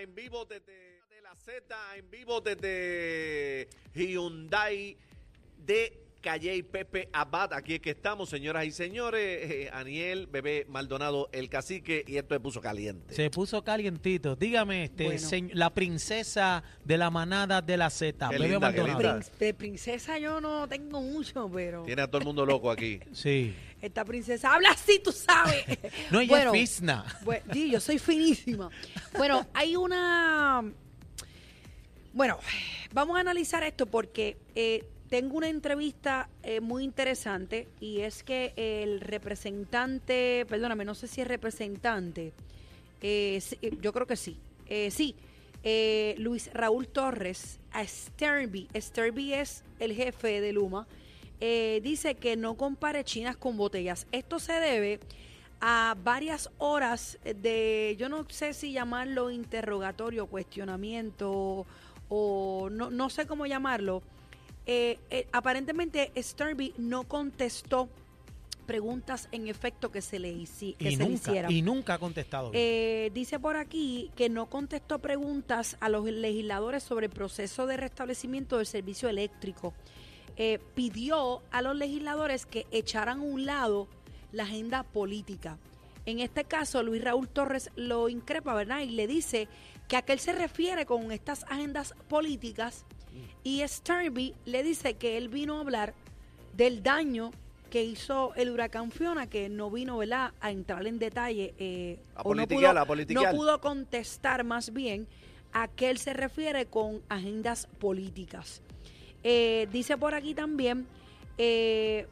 en vivo desde de la Z, en vivo desde Hyundai de Calle y Pepe Abad. Aquí es que estamos, señoras y señores. Eh, Aniel, Bebé Maldonado, el cacique, y esto se puso caliente. Se puso calientito. Dígame, este, Bueno. señ- la princesa de la manada de la Z, Qué Bebé linda, Maldonado. de princesa yo no tengo mucho, pero Tiene a todo el mundo loco aquí. Sí. esta princesa habla así, tú sabes. No, ella Bueno, es Fisna. Bueno, sí, yo soy finísima. Bueno, hay una... Bueno, vamos a analizar esto porque eh, tengo una entrevista eh, muy interesante y es que el representante, perdóname, no sé si es representante, eh, eh, yo creo que sí, eh, sí, eh, Luis Raúl Torres a Sternby, Sternby es el jefe de Luma, eh, dice que no compare chinas con botellas. Esto se debe a varias horas de, yo no sé si llamarlo interrogatorio, cuestionamiento o no, no sé cómo llamarlo. Eh, eh, aparentemente Sternby no contestó preguntas en efecto que se le, hici- que Y se le nunca, hicieran. y nunca ha contestado. Eh, dice por aquí que no contestó preguntas a los legisladores sobre el proceso de restablecimiento del servicio eléctrico. Eh, pidió a los legisladores que echaran a un lado la agenda política. En este caso, Luis Raúl Torres lo increpa, ¿verdad? Y le dice que a qué él se refiere con estas agendas políticas. Y Sternby le dice que él vino a hablar del daño que hizo el huracán Fiona, que no vino, ¿verdad?, a entrar en detalle. eh, A o no pudo, no pudo contestar más bien a qué él se refiere con agendas políticas. Eh, dice por aquí también eh,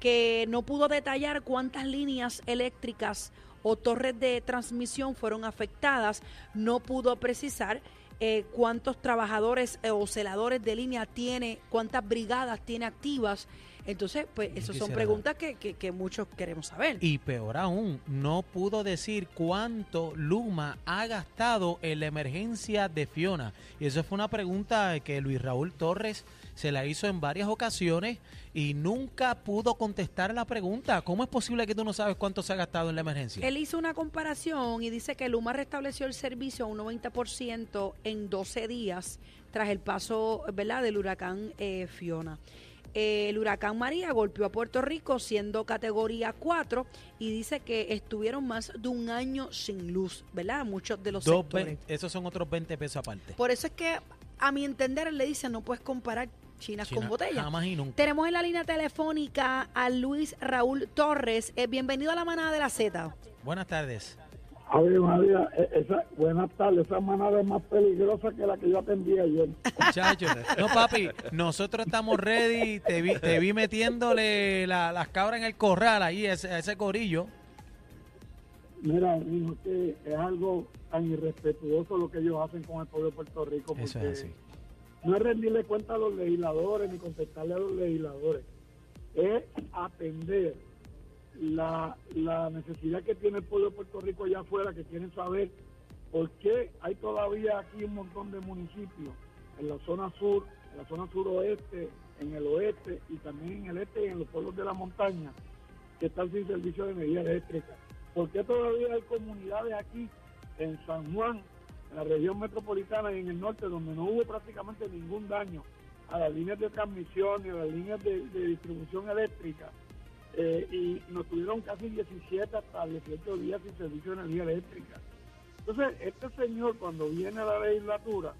que no pudo detallar cuántas líneas eléctricas o torres de transmisión fueron afectadas, no pudo precisar eh, cuántos trabajadores eh, o celadores de línea tiene, cuántas brigadas tiene activas. Entonces, pues, esas son preguntas que, que- que muchos queremos saber. Y peor aún, no pudo decir cuánto Luma ha gastado en la emergencia de Fiona. Y eso fue una pregunta que Luis Raúl Torres se la hizo en varias ocasiones y nunca pudo contestar la pregunta. ¿Cómo es posible que tú no sabes cuánto se ha gastado en la emergencia? Él hizo una comparación y dice que Luma restableció el servicio a un 90% en 12 días tras el paso ¿verdad? del huracán eh, Fiona. Eh, el huracán María golpeó a Puerto Rico siendo categoría 4 y dice que estuvieron más de un año sin luz, ¿verdad? Muchos de los Dos sectores. esos son otros 20 pesos aparte. Por eso es que, a mi entender, él le dice no puedes comparar chinas China, con botellas. Jamás y nunca. Tenemos en la línea telefónica a Luis Raúl Torres. Eh, bienvenido a la manada de la Z. Buenas tardes. Ave María, e- esa, buenas tardes, esa manada es más peligrosa que la que yo atendí ayer. Muchachos, no papi, nosotros estamos ready, te vi, te vi metiéndole la- las cabras en el corral ahí, ese, a ese corillo. Mira, hijo, que es algo tan irrespetuoso lo que ellos hacen con el pueblo de Puerto Rico. Eso es así. No es rendirle cuenta a los legisladores ni contestarle a los legisladores. Es atender la, la necesidad que tiene el pueblo de Puerto Rico allá afuera, que quieren saber por qué hay todavía aquí un montón de municipios en la zona sur, en la zona suroeste, en el oeste y también en el este y en los pueblos de la montaña que están sin servicio de energía eléctrica. ¿Por qué todavía hay comunidades aquí en San Juan, en la región metropolitana y en el norte, donde no hubo prácticamente ningún daño a las líneas de transmisión y a las líneas de, distribución eléctrica? eh, y nos tuvieron casi 17 hasta 18 días sin servicio de energía eléctrica. Entonces, este señor cuando viene a la legislatura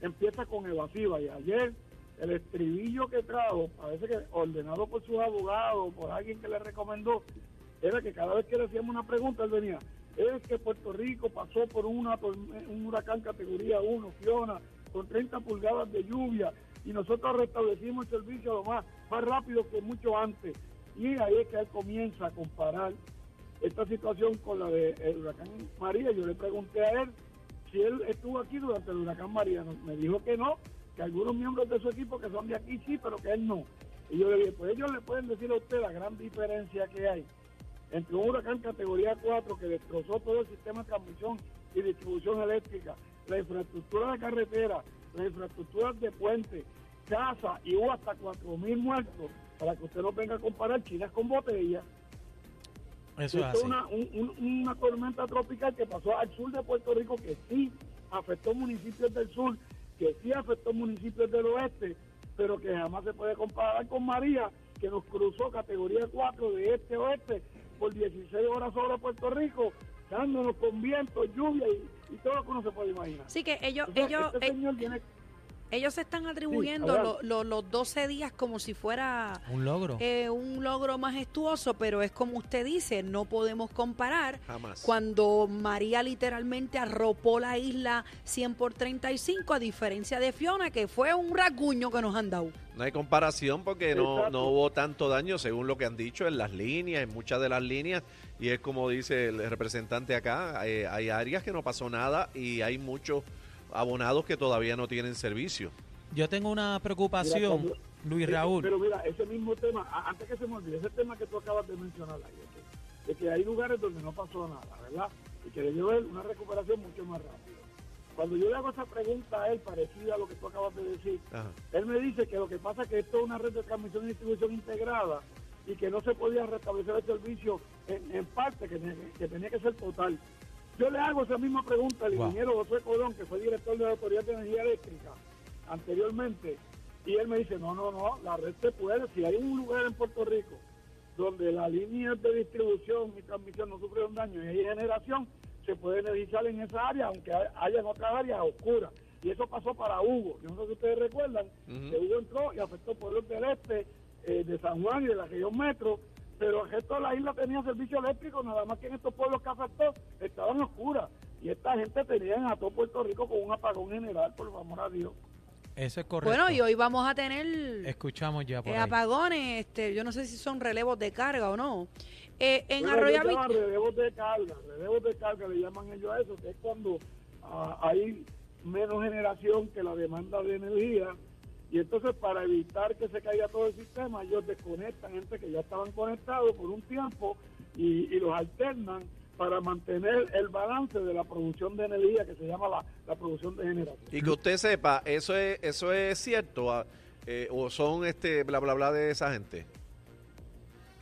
empieza con evasiva y ayer el estribillo que trajo, parece que ordenado por sus abogados, por alguien que le recomendó, era que cada vez que le hacíamos una pregunta, él venía, es que Puerto Rico pasó por una torme- un huracán categoría 1, Fiona, con 30 pulgadas de lluvia, y nosotros restablecimos el servicio lo más, más rápido que mucho antes. Y ahí es que él comienza a comparar esta situación con la del huracán María. Yo le pregunté a él si él estuvo aquí durante el huracán María. Me dijo que no, que algunos miembros de su equipo que son de aquí sí, pero que él no. Y yo le dije, pues ellos le pueden decir a usted la gran diferencia que hay entre un huracán categoría 4 que destrozó todo el sistema de transmisión y distribución eléctrica, la infraestructura de carretera, las infraestructuras de puente, casa y hubo hasta 4.000 muertos para que usted no venga a comparar chinas con botellas. Eso es así. una, un- un- una tormenta tropical que pasó al sur de Puerto Rico, que sí afectó municipios del sur, que sí afectó municipios del oeste, pero que jamás se puede comparar con María, que nos cruzó categoría 4 de este oeste por 16 horas sobre Puerto Rico, dándonos con viento, lluvia y, y todo lo que uno se puede imaginar. Así que ellos, ellos, este eh, señor tiene ellos se están atribuyendo adelante. lo- lo- los 12 días como si fuera Un logro. eh, un logro majestuoso, pero es como usted dice, no podemos comparar Jamás. cuando María literalmente arropó la isla 100 por 35, a diferencia de Fiona, que fue un rasguño que nos han dado. No hay comparación porque no, no hubo tanto daño según lo que han dicho en las líneas, en muchas de las líneas. Y es como dice el representante acá, eh, hay áreas que no pasó nada y hay muchos abonados que todavía no tienen servicio. Yo tengo una preocupación, Mira, Luis Raúl. Pero mira, ese mismo tema, antes que se me olvide, ese tema que tú acabas de mencionar ahí, de que, de que hay lugares donde no pasó nada, ¿verdad? Y que debe haber una recuperación mucho más rápido. Cuando yo le hago esa pregunta a él, parecida a lo que tú acabas de decir, Ajá. él me dice que lo que pasa es que esto es una red de transmisión y distribución integrada y que no se podía restablecer el servicio en, en parte, que tenía que ser total. Yo le hago esa misma pregunta al Wow. ingeniero José Colón, que fue director de la Autoridad de Energía Eléctrica anteriormente, y él me dice, no, no, no, la red se puede, si hay un lugar en Puerto Rico donde las líneas de distribución y transmisión no sufrieron daño y hay generación, se puede energizar en esa área, aunque hay- haya en otras áreas oscuras. Y eso pasó para Hugo. Yo no sé si ustedes recuerdan que Hugo entró y afectó pueblos del este, eh, de San Juan y de la región metro, pero el resto de la isla tenía servicio eléctrico, nada más que en estos pueblos que afectó estaban oscuras. Y esta gente tenía a todo Puerto Rico con un apagón general, por favor a Dios. Eso es correcto. Bueno, y hoy vamos a tener Escuchamos ya por eh, ahí. apagones, este, yo no sé si son relevos de carga o no. Eh, en Bueno, Arroyo relevos de carga, relevos de carga le llaman ellos a eso, que es cuando ah, hay menos generación que la demanda de energía y entonces para evitar que se caiga todo el sistema ellos desconectan gente que ya estaban conectados por un tiempo y, y los alternan para mantener el balance de la producción de energía que se llama la, la producción de generación. Y que usted sepa, ¿eso es, eso es cierto? ah, eh, ¿O son este bla bla bla de esa gente?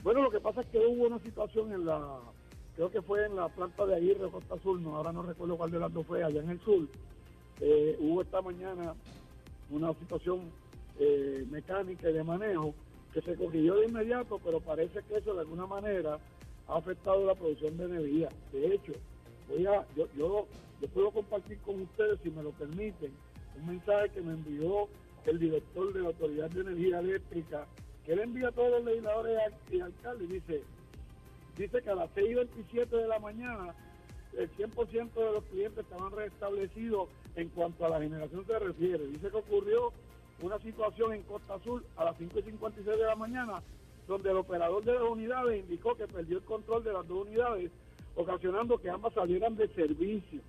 Bueno, lo que pasa es que hubo una situación en la, creo que fue en la planta de Aguirre, Costa Sur, no, ahora no recuerdo cuál de las dos fue, allá en el sur. Eh, hubo esta mañana una situación eh, mecánica y de manejo que se corrigió de inmediato, pero parece que eso de alguna manera ha afectado la producción de energía. De hecho, voy a, yo, yo, yo puedo compartir con ustedes, si me lo permiten, un mensaje que me envió el director de la Autoridad de Energía Eléctrica, que él envía a todos los legisladores y al- y alcaldes, dice, dice que a las 6 y 27 de la mañana el 100% de los clientes estaban restablecidos en cuanto a la generación se refiere. Dice que ocurrió una situación en Costa Azul a las 5 y 56 de la mañana, donde el operador de las unidades indicó que perdió el control de las dos unidades, ocasionando que ambas salieran de servicio.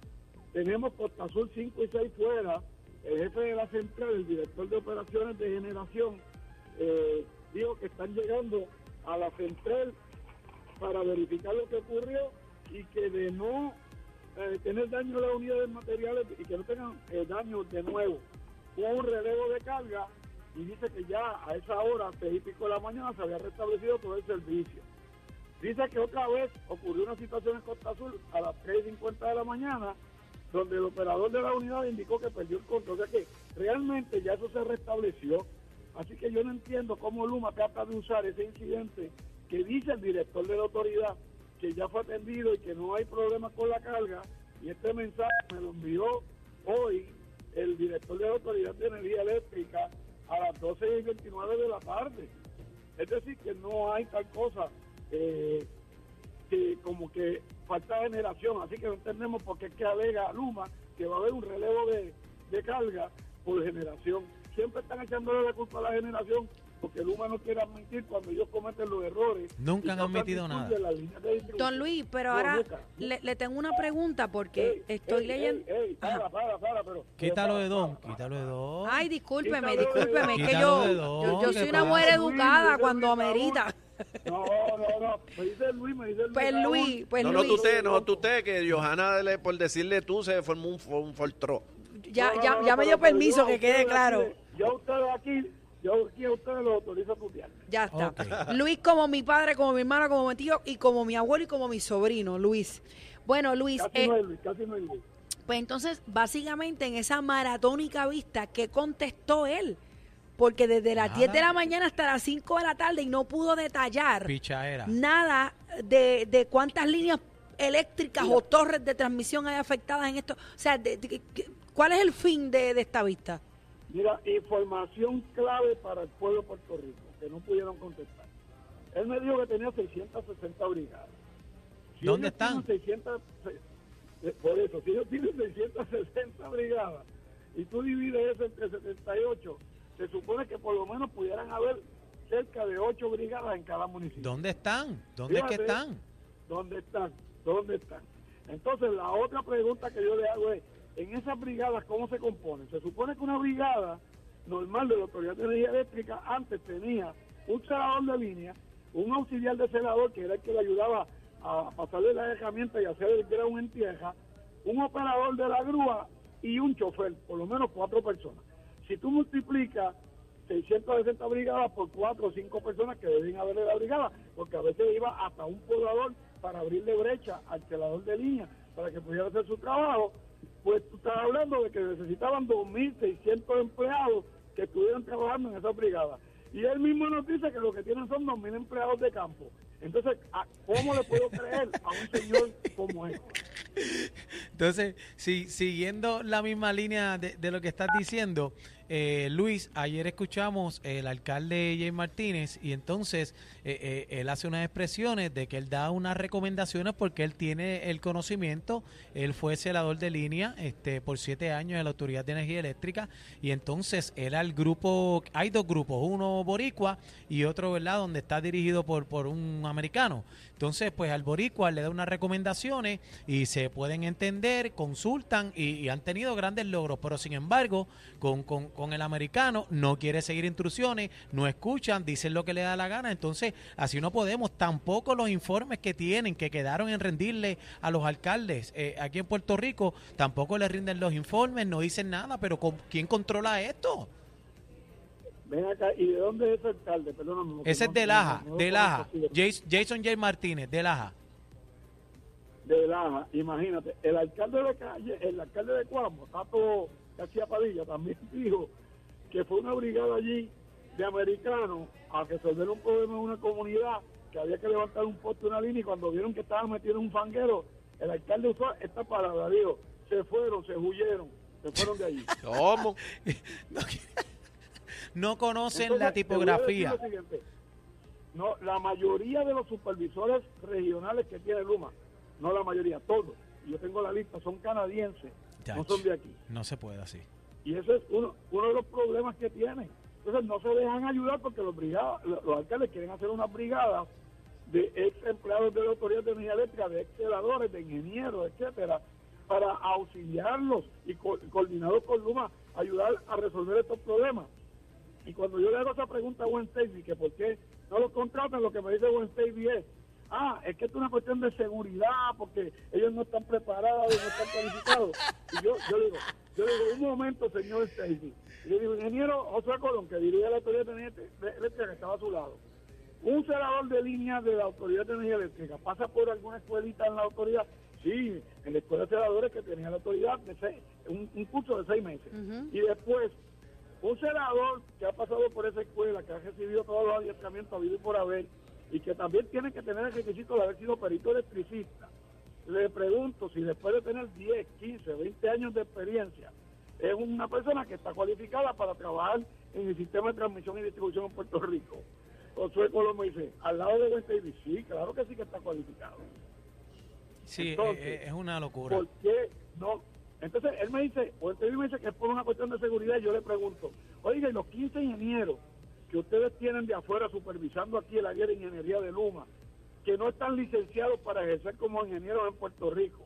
Tenemos Costa Azul 5 y 6 fuera, el jefe de la central, el director de operaciones de generación, eh, dijo que están llegando a la central para verificar lo que ocurrió y que de no eh, tener daño a las unidades materiales y que no tengan eh, daño de nuevo. Un relevo de carga y dice que ya a esa hora, seis y pico de la mañana, se había restablecido todo el servicio. Dice que otra vez ocurrió una situación en Costa Azul a las 3.50 de la mañana, donde el operador de la unidad indicó que perdió el control. O sea que realmente ya eso se restableció. Así que yo no entiendo cómo Luma trata de usar ese incidente que dice el director de la autoridad que ya fue atendido y que no hay problema con la carga. Y este mensaje me lo envió hoy el director de la Autoridad de Energía Eléctrica a las 12 y 29 de la tarde. Es decir, que no hay tal cosa eh, que como que falta generación. Así que no entendemos por qué es que alega Luma que va a haber un relevo de, de carga por generación. Siempre están echándole la culpa a la generación porque Luma no quiere admitir cuando ellos cometen los errores. Nunca han admitido nada. Don Luis, pero No, ahora nunca, nunca. le, le tengo una pregunta porque Ey, estoy ey, leyendo... ey, ey, para, para, para, pero, Quítalo pero de don, para, quítalo de don. Ay, discúlpeme, Quítalo discúlpeme, es que Quítalo yo, yo, yo ¿qué soy una mujer Luis, educada Luis, cuando Luis, amerita. No, no, no. Me dice Luis, me dice Luis. Pues. Luis, pues no, no, Luis, tú usted, no, tú usted, que Johanna, le- por decirle tú, se formó un, un foltró. ya, No, no, ya, no, ya me dio permiso, que quede claro. aquí- Yo a ustedes aquí Yo aquí a ustedes los autorizo a tutear. Ya está. Luis como mi padre, como mi hermana, como mi tío y como mi abuelo y como mi sobrino, Luis. Bueno, Luis, Casi eh, no hay Luis, casi no hay Luis. pues entonces, básicamente en esa maratónica vista, ¿qué contestó él? Porque desde las Nada. 10 de la mañana hasta las 5 de la tarde y no pudo detallar Pichaera. nada de, de cuántas líneas eléctricas o torres de transmisión hay afectadas en esto. O sea, de- ¿cuál es el fin de, de esta vista? Mira, información clave para el pueblo de Puerto Rico, que no pudieron contestar. Él me dijo que tenía 660 brigadas. Si ¿Dónde están? 600, eh, por eso, si ellos tienen 660 brigadas y tú divides eso entre 78, se supone que por lo menos pudieran haber cerca de 8 brigadas en cada municipio. ¿Dónde están? ¿Dónde es que Fíjate. están? ¿Dónde están? ¿Dónde están? Entonces, la otra pregunta que yo le hago es, en esas brigadas, ¿cómo se componen? Se supone que una brigada normal de la Autoridad de Energía Eléctrica antes tenía un celador de línea, un auxiliar de celador que era el que le ayudaba a pasarle la herramienta y hacer el ground en tierra, un operador de la grúa y un chofer, por lo menos cuatro personas. Si tú multiplicas 660 brigadas por cuatro o cinco personas que deben haber en la brigada, porque a veces iba hasta un poblador para abrirle brecha al celador de línea para que pudiera hacer su trabajo, pues tú estás hablando de que necesitaban 2.600 empleados que estuvieran trabajando en esa brigada. Y él mismo nos dice que lo que tienen son 2.000 empleados de campo. Entonces, ¿a- ¿cómo le puedo creer a un señor como este? Entonces, si, siguiendo la misma línea de lo que estás diciendo, eh, Luis, ayer escuchamos el alcalde Jay Martínez y entonces eh, eh, él hace unas expresiones de que él da unas recomendaciones porque él tiene el conocimiento, él fue celador de línea este, por siete años en la Autoridad de Energía Eléctrica y entonces él al grupo, hay dos grupos, uno boricua y otro, ¿verdad?, donde está dirigido por, por un americano. Entonces, pues al boricua le da unas recomendaciones y se pueden entender, consultan y, y han tenido grandes logros, pero sin embargo, con, con- con el americano no quiere seguir instrucciones, no escuchan, dicen lo que le da la gana, entonces así no podemos, tampoco los informes que tienen, que quedaron en rendirle a los alcaldes eh, aquí en Puerto Rico, tampoco le rinden los informes, no dicen nada, pero ¿con- ¿quién controla esto? Ven acá, ¿y de dónde es ese alcalde? Perdóname. Ese es de Laja, no- de Laja, Jason J. Martínez, de Laja. de Laja, imagínate, el alcalde de calle, el alcalde de Cuamo, Tato García Padilla, también dijo que fue una brigada allí de americanos a resolver un problema en una comunidad que había que levantar un poste, una línea, y cuando vieron que estaban metidos en un fanguero, el alcalde usó esta palabra, dijo, se fueron, se huyeron, se fueron de allí. ¿Cómo? No conocen Entonces, la tipografía. No, la mayoría de los supervisores regionales que tiene Luma, no la mayoría, todos, y yo tengo la lista, son canadienses, no son de aquí. No se puede así. Y ese es uno, uno de los problemas que tienen. Entonces no se dejan ayudar porque los brigadas, los los alcaldes quieren hacer unas brigadas de ex empleados de la Autoridad de Energía Eléctrica, de ex celadores, de ingenieros, etcétera, para auxiliarlos y co- coordinados con Luma, ayudar a resolver estos problemas. Y cuando yo le hago esa pregunta a Gwen Stacy, que por qué no los contratan, lo que me dice Gwen Stacy es, ah, es que esto es una cuestión de seguridad, porque ellos no están preparados, no están calificados. Y yo, yo le digo, yo le digo, un momento, señor Stacy. Y yo digo, ingeniero José Colón, que dirige la Autoridad de Energía Eléctrica, que estaba a su lado. Un celador de línea de la Autoridad de Energía Eléctrica pasa por alguna escuelita en la autoridad. Sí, en la escuela de celadores que tenía la autoridad, de seis- un, un curso de seis meses. Y después, un celador que ha pasado por esa escuela, que ha recibido todos los adiestramientos habido y por haber, y que también tiene que tener el requisito de haber sido perito electricista. Le pregunto si después de tener 10, 15, 20 años de experiencia, es una persona que está cualificada para trabajar en el sistema de transmisión y distribución en Puerto Rico. Josué me dice, al lado de West Davis, sí, claro que sí que está cualificado. Sí, Entonces, eh, eh, es una locura. ¿Por qué no? Entonces él me dice, o él me dice que es por una cuestión de seguridad, y yo le pregunto, oiga, y los 15 ingenieros que ustedes tienen de afuera supervisando aquí el área de ingeniería de Luma, que no están licenciados para ejercer como ingenieros en Puerto Rico,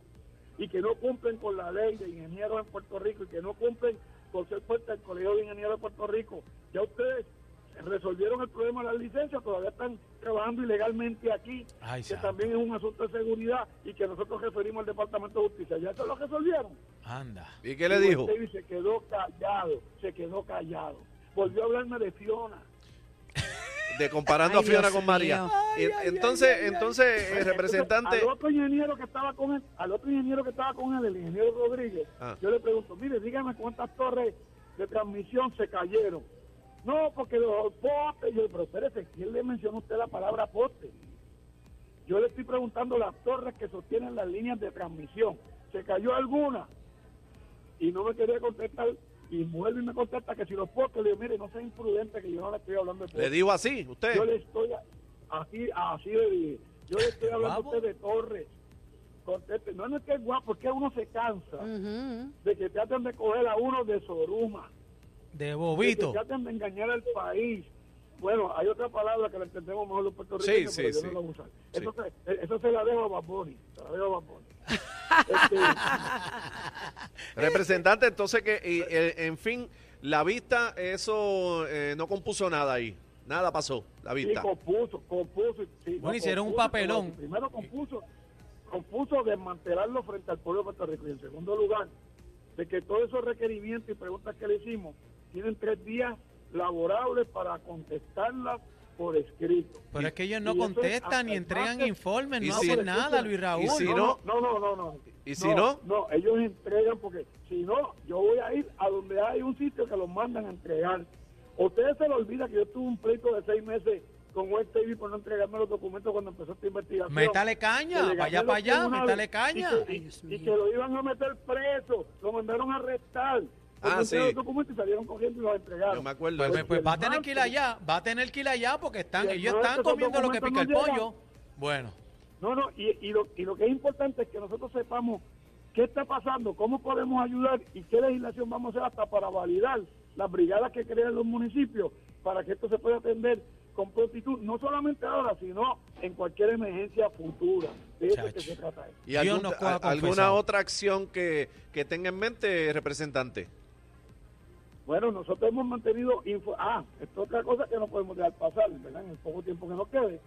y que no cumplen con la ley de ingenieros en Puerto Rico, y que no cumplen por ser parte del Colegio de Ingenieros de Puerto Rico, ya ustedes resolvieron el problema de la licencia, todavía están trabajando ilegalmente aquí, Ay, que santo. también es un asunto de seguridad y que nosotros referimos al Departamento de Justicia. ¿Ya eso lo resolvieron? Anda. ¿Y qué le Y dijo? David se quedó callado, se quedó callado. volvió a hablarme de Fiona. De comparando Ay, a Fiona Dios con María. entonces, entonces, el representante. Al otro ingeniero que estaba con él, al otro ingeniero que estaba con él, el ingeniero Rodríguez, Ah. yo le pregunto, mire, dígame cuántas torres de transmisión se cayeron. No, porque los postes, yo, pero espérese, ¿quién le mencionó a usted la palabra poste? Yo le estoy preguntando las torres que sostienen las líneas de transmisión. ¿Se cayó alguna? Y no me quería contestar. Y vuelve y me contesta que si los postes, le digo, mire, no sea imprudente que yo no le estoy hablando de postes. Le digo así, usted. Yo le estoy, a- así, así le dije, yo le estoy hablando a usted de Torres. Conteste. No, no es que es guapo, es que uno se cansa Ujú. de que traten de coger a uno de Soruma, De de que bobito. traten de engañar al país. Bueno, hay otra palabra que la entendemos mejor los puertorriqueños, Sí, pero sí, yo no sí. la voy a usar. Sí. Eso, se, eh, eso se la dejo a Baboni. Este, Representante, entonces que, y, en fin, la vista, eso eh, no compuso nada ahí. Nada pasó, la Sí, vista. compuso, compuso. sí, Bueno, hicieron un papelón. Primero compuso, compuso desmantelarlo frente al pueblo de Puerto Rico. Y en segundo lugar, de que todos esos requerimientos y preguntas que le hicimos tienen tres días laborables para contestarlas por escrito. Pero es que ellos no Y contestan ni entregan informes, Y no si- hacen nada, Luis y Raúl. si no, no- no, no, no, no. ¿Y si no? No, ellos entregan porque si no, yo voy a ir a donde hay un sitio que los mandan a entregar. Ustedes se les olvida que yo tuve un pleito de seis meses con West TV por no entregarme los documentos cuando empezó esta investigación. Métale caña, vaya para allá, métale caña. Y y- y que lo iban a meter preso, lo mandaron a arrestar. Ah, Porque sí. los documentos y salieron cogiendo y los entregaron. Yo me acuerdo. Pues, pues, pues va a tener que ir allá, va a tener que ir allá porque están, el ellos están comiendo lo que pica el pollo. Bueno, No, no, y, y, lo, y lo que es importante es que nosotros sepamos qué está pasando, cómo podemos ayudar y qué legislación vamos a hacer hasta para validar las brigadas que crean los municipios para que esto se pueda atender con prontitud, no solamente ahora, sino en cualquier emergencia futura. De eso es que se trata esto. ¿Y algún- alguna otra acción que, que tenga en mente, representante? Bueno, nosotros hemos mantenido... Info ah, esto es otra cosa que no podemos dejar pasar, ¿verdad? En el poco tiempo que nos quede,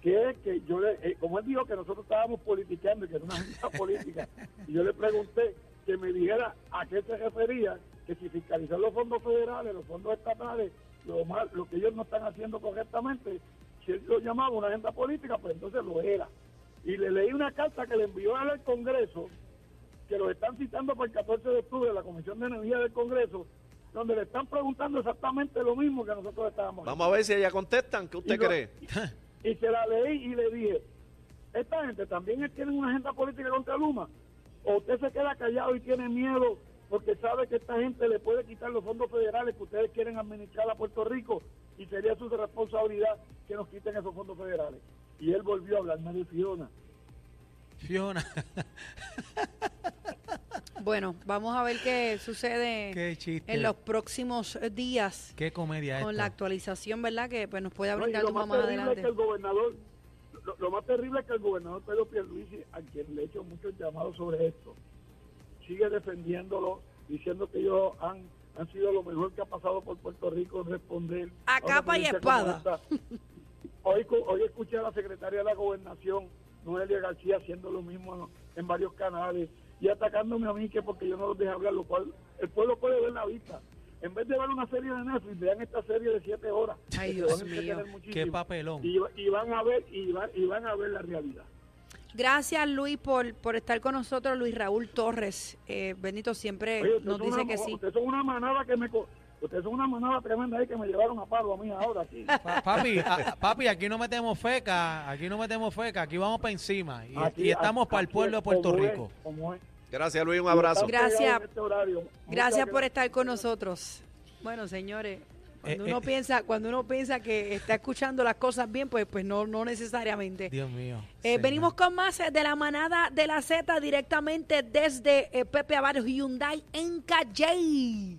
que es que yo le... eh, como él dijo que nosotros estábamos politicando y que era una agenda política, y yo le pregunté que me dijera a qué se refería, que si fiscalizar los fondos federales, los fondos estatales, lo, mal, lo que ellos no están haciendo correctamente, si él lo llamaba una agenda política, pues entonces lo era. Y le leí una carta que le envió al Congreso, que lo están citando para el 14 de octubre la Comisión de Energía del Congreso, donde le están preguntando exactamente lo mismo que nosotros estábamos Vamos a ver si ella contestan. ¿Qué usted Y lo- cree? Y se la leí y le dije, esta gente también tiene una agenda política contra Luma, o usted se queda callado y tiene miedo porque sabe que esta gente le puede quitar los fondos federales que ustedes quieren administrar a Puerto Rico y sería su responsabilidad que nos quiten esos fondos federales. Y él volvió a hablarme de Fiona. Fiona, Bueno, vamos a ver qué sucede qué en los próximos eh, días Qué comedia con esta. la actualización, ¿verdad? Que pues nos puede No, brindar más terrible es adelante. que el gobernador, lo, lo más terrible es que el gobernador Pedro Pierluisi, a quien le he hecho muchos llamados sobre esto, sigue defendiéndolo, diciendo que ellos han, han sido lo mejor que ha pasado por Puerto Rico en responder. A una capa y espada. Hoy, hoy escuché a la secretaria de la gobernación, Noelia García, haciendo lo mismo en, en varios canales y atacándome a mí que porque yo no los dejé hablar, lo cual el pueblo puede ver la vista. En vez de ver una serie de Netflix, vean esta serie de siete horas. Ay, Dios mío. Qué papelón. Y, y van a ver y van, y van a ver la realidad. Gracias, Luis, por, por estar con nosotros. Luis Raúl Torres, eh, Benito siempre Oye, nos dice una- que sí. Ustedes son una manada que me ustedes son una manada tremenda ahí que me llevaron a paro a mí ahora aquí. Pa- papi, a- papi, aquí no metemos feca, aquí no metemos feca, aquí vamos para encima. Y, Aquí- y estamos para el pueblo de es Puerto como es, Rico. como es. Gracias, Luis. Un abrazo. Gracias. este Gracias por estar con nosotros. Bueno, señores, cuando Eh, uno eh. piensa, cuando uno piensa que está escuchando las cosas bien, pues, pues no, no necesariamente. Dios mío. Eh, venimos con más eh, de la manada de la Z directamente desde eh, Pepe Avaros Hyundai en Calle.